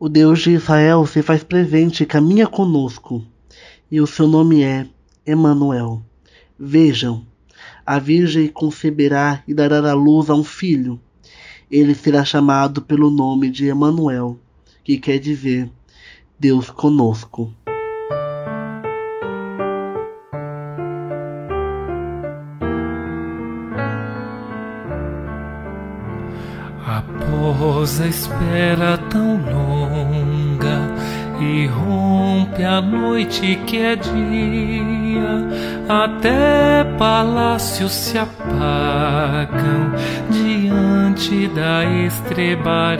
O Deus de Israel se faz presente e caminha conosco, e o seu nome é Emanuel. Vejam, a Virgem conceberá e dará à luz a um filho. Ele será chamado pelo nome de Emanuel, que quer dizer Deus conosco. Após a espera tão longa e rompe a noite que é dia, até palácios se apagam diante da estrebaria,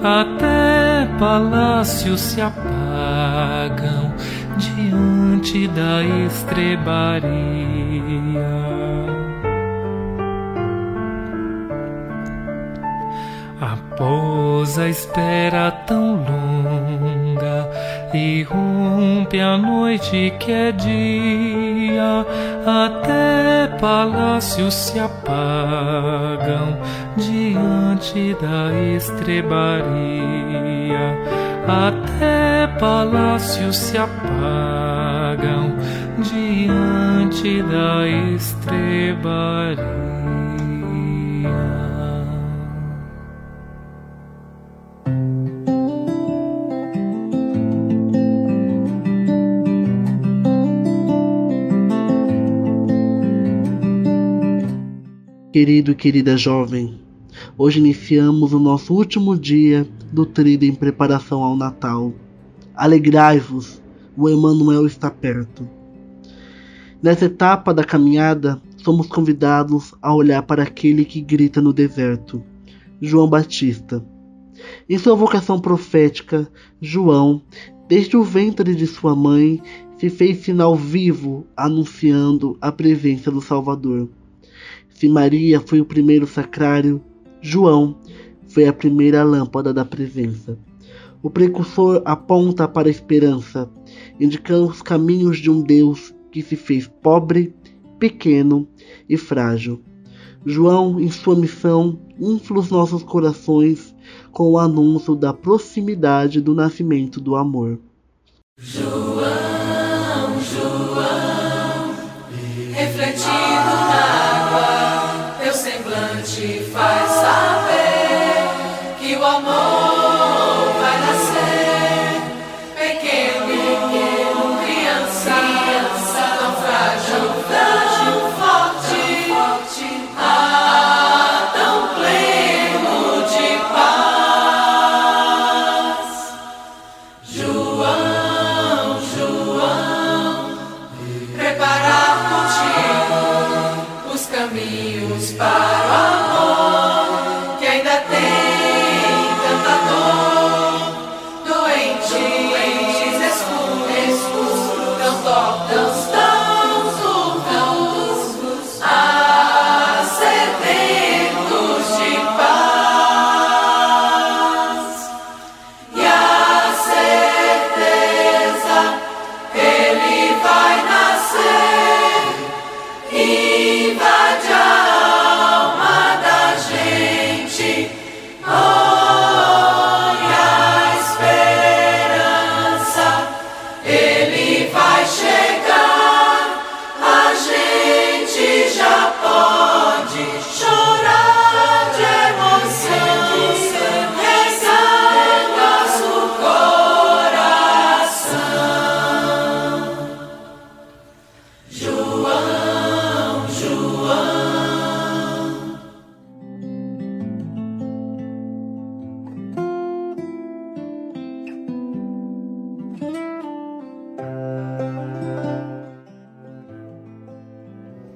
até palácios se apagam diante da estrebaria. Após a espera tão longa e rompe a noite que é dia, até palácios se apagam diante da estrebaria, até palácios se apagam diante da estrebaria. Querido e querida jovem, hoje iniciamos o nosso último dia do trilho em preparação ao Natal. Alegrai-vos, o Emmanuel está perto. Nessa etapa da caminhada, somos convidados a olhar para aquele que grita no deserto, João Batista. Em sua vocação profética, João, desde o ventre de sua mãe, se fez sinal vivo anunciando a presença do Salvador. Se Maria foi o primeiro sacrário, João foi a primeira lâmpada da presença. O precursor aponta para a esperança, indicando os caminhos de um Deus que se fez pobre, pequeno e frágil. João, em sua missão, infla os nossos corações com o anúncio da proximidade do nascimento do amor. João.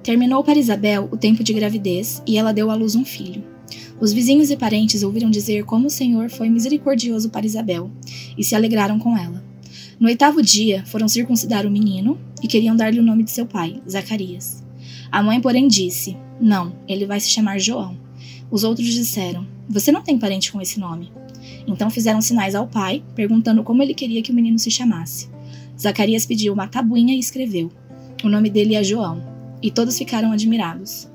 Terminou para Isabel o tempo de gravidez e ela deu à luz um filho. Os vizinhos e parentes ouviram dizer como o Senhor foi misericordioso para Isabel e se alegraram com ela. No oitavo dia, foram circuncidar o menino e queriam dar-lhe o nome de seu pai, Zacarias. A mãe, porém, disse: Não, ele vai se chamar João. Os outros disseram: Você não tem parente com esse nome. Então fizeram sinais ao pai, perguntando como ele queria que o menino se chamasse. Zacarias pediu uma tabuinha e escreveu: O nome dele é João e todos ficaram admirados.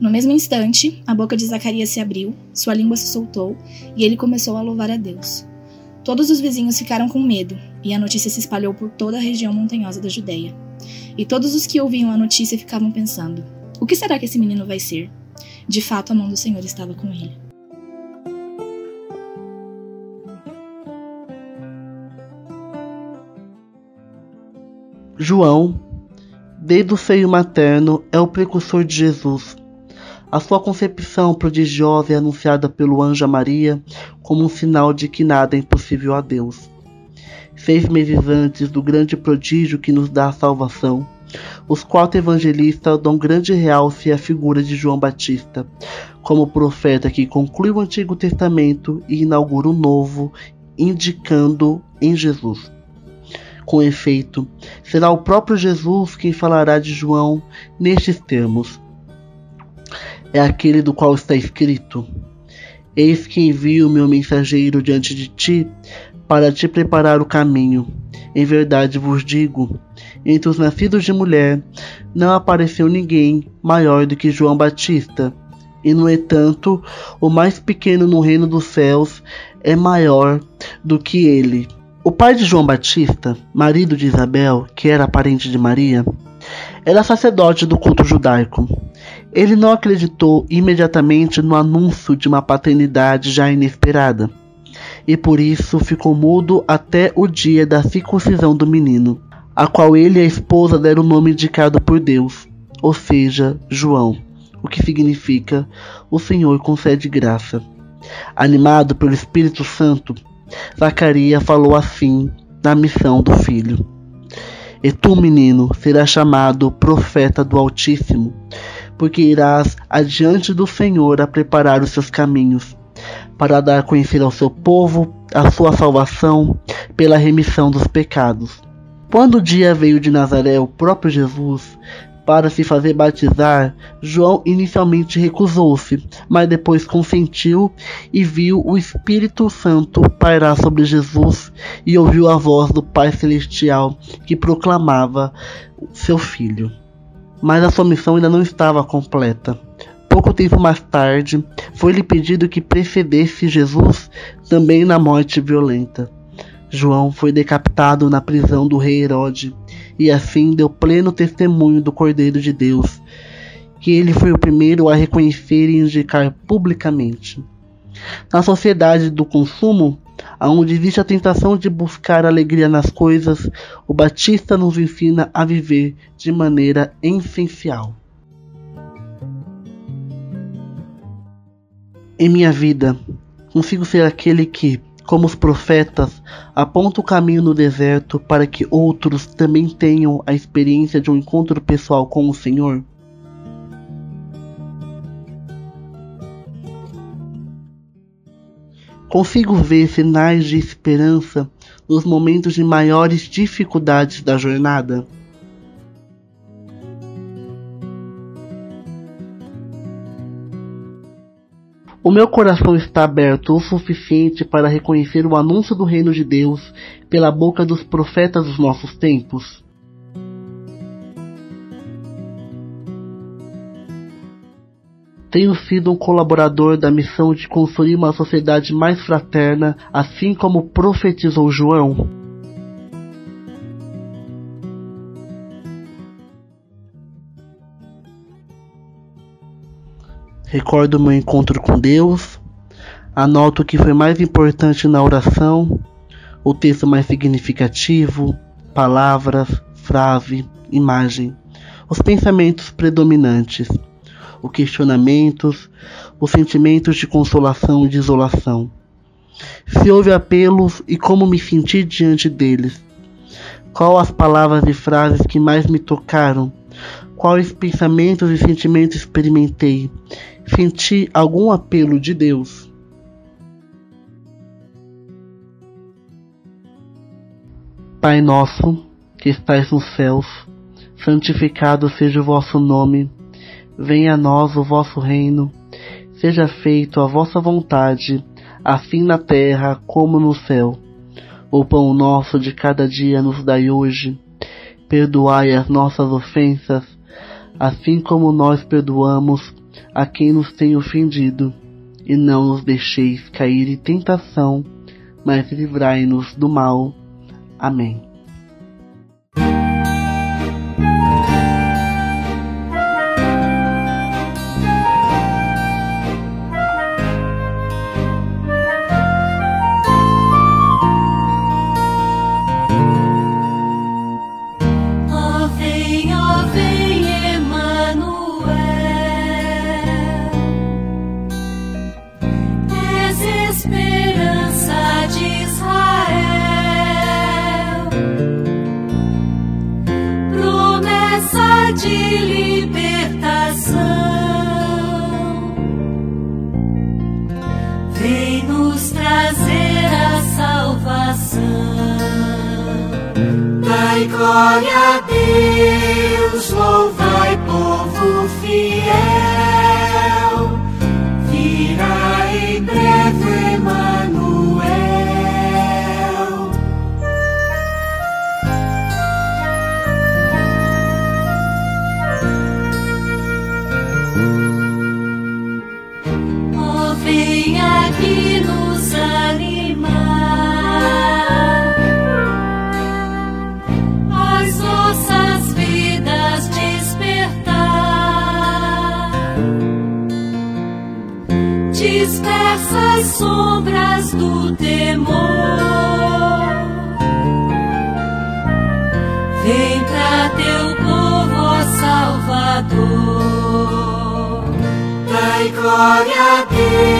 No mesmo instante, a boca de Zacarias se abriu, sua língua se soltou e ele começou a louvar a Deus. Todos os vizinhos ficaram com medo e a notícia se espalhou por toda a região montanhosa da Judéia. E todos os que ouviam a notícia ficavam pensando: o que será que esse menino vai ser? De fato, a mão do Senhor estava com ele. João, desde o seio materno, é o precursor de Jesus. A sua concepção prodigiosa é anunciada pelo anjo Maria como um sinal de que nada é impossível a Deus. Seis meses antes do grande prodígio que nos dá a salvação, os quatro evangelistas dão grande realce à figura de João Batista, como profeta que conclui o Antigo Testamento e inaugura o Novo, indicando em Jesus. Com efeito, será o próprio Jesus quem falará de João nestes termos. É aquele do qual está escrito: Eis que envio meu mensageiro diante de ti para te preparar o caminho. Em verdade vos digo: entre os nascidos de mulher não apareceu ninguém maior do que João Batista. E no entanto, o mais pequeno no reino dos céus é maior do que ele. O pai de João Batista, marido de Isabel, que era parente de Maria, era sacerdote do culto judaico. Ele não acreditou imediatamente no anúncio de uma paternidade já inesperada, e por isso ficou mudo até o dia da circuncisão do menino, a qual ele e a esposa deram o nome indicado por Deus, ou seja, João, o que significa o Senhor concede graça. Animado pelo Espírito Santo, Zacarias falou assim na missão do filho: E tu, menino, serás chamado profeta do Altíssimo, porque irás adiante do Senhor a preparar os seus caminhos, para dar a conhecer ao seu povo a sua salvação pela remissão dos pecados. Quando o dia veio de Nazaré, o próprio Jesus para se fazer batizar, João inicialmente recusou-se, mas depois consentiu e viu o Espírito Santo pairar sobre Jesus e ouviu a voz do Pai Celestial que proclamava seu filho. Mas a sua missão ainda não estava completa. Pouco tempo mais tarde, foi-lhe pedido que precedesse Jesus também na morte violenta. João foi decapitado na prisão do rei Herodes e assim deu pleno testemunho do Cordeiro de Deus, que ele foi o primeiro a reconhecer e indicar publicamente. Na sociedade do consumo, onde existe a tentação de buscar alegria nas coisas, o Batista nos ensina a viver de maneira essencial. Em minha vida, consigo ser aquele que, como os profetas, aponta o caminho no deserto para que outros também tenham a experiência de um encontro pessoal com o Senhor? Consigo ver sinais de esperança nos momentos de maiores dificuldades da jornada? O meu coração está aberto o suficiente para reconhecer o anúncio do reino de Deus pela boca dos profetas dos nossos tempos. Tenho sido um colaborador da missão de construir uma sociedade mais fraterna, assim como profetizou João. Recordo meu encontro com Deus, anoto o que foi mais importante na oração, o texto mais significativo, palavras, frase, imagem, os pensamentos predominantes, os questionamentos, os sentimentos de consolação e de isolação. Se houve apelos e como me senti diante deles. Qual as palavras e frases que mais me tocaram? Quais pensamentos e sentimentos experimentei? Senti algum apelo de Deus. Pai nosso, que estais nos céus, santificado seja o vosso nome, venha a nós o vosso reino, seja feito a vossa vontade, assim na terra como no céu. O pão nosso de cada dia nos dai hoje, perdoai as nossas ofensas, assim como nós perdoamos a quem nos tem ofendido, e não nos deixeis cair em tentação, mas livrai-nos do mal. Amém. Glória a Deus, louvai povo fiel. Sombras do temor. Vem pra teu povo, ó Salvador. Dai glória a Deus,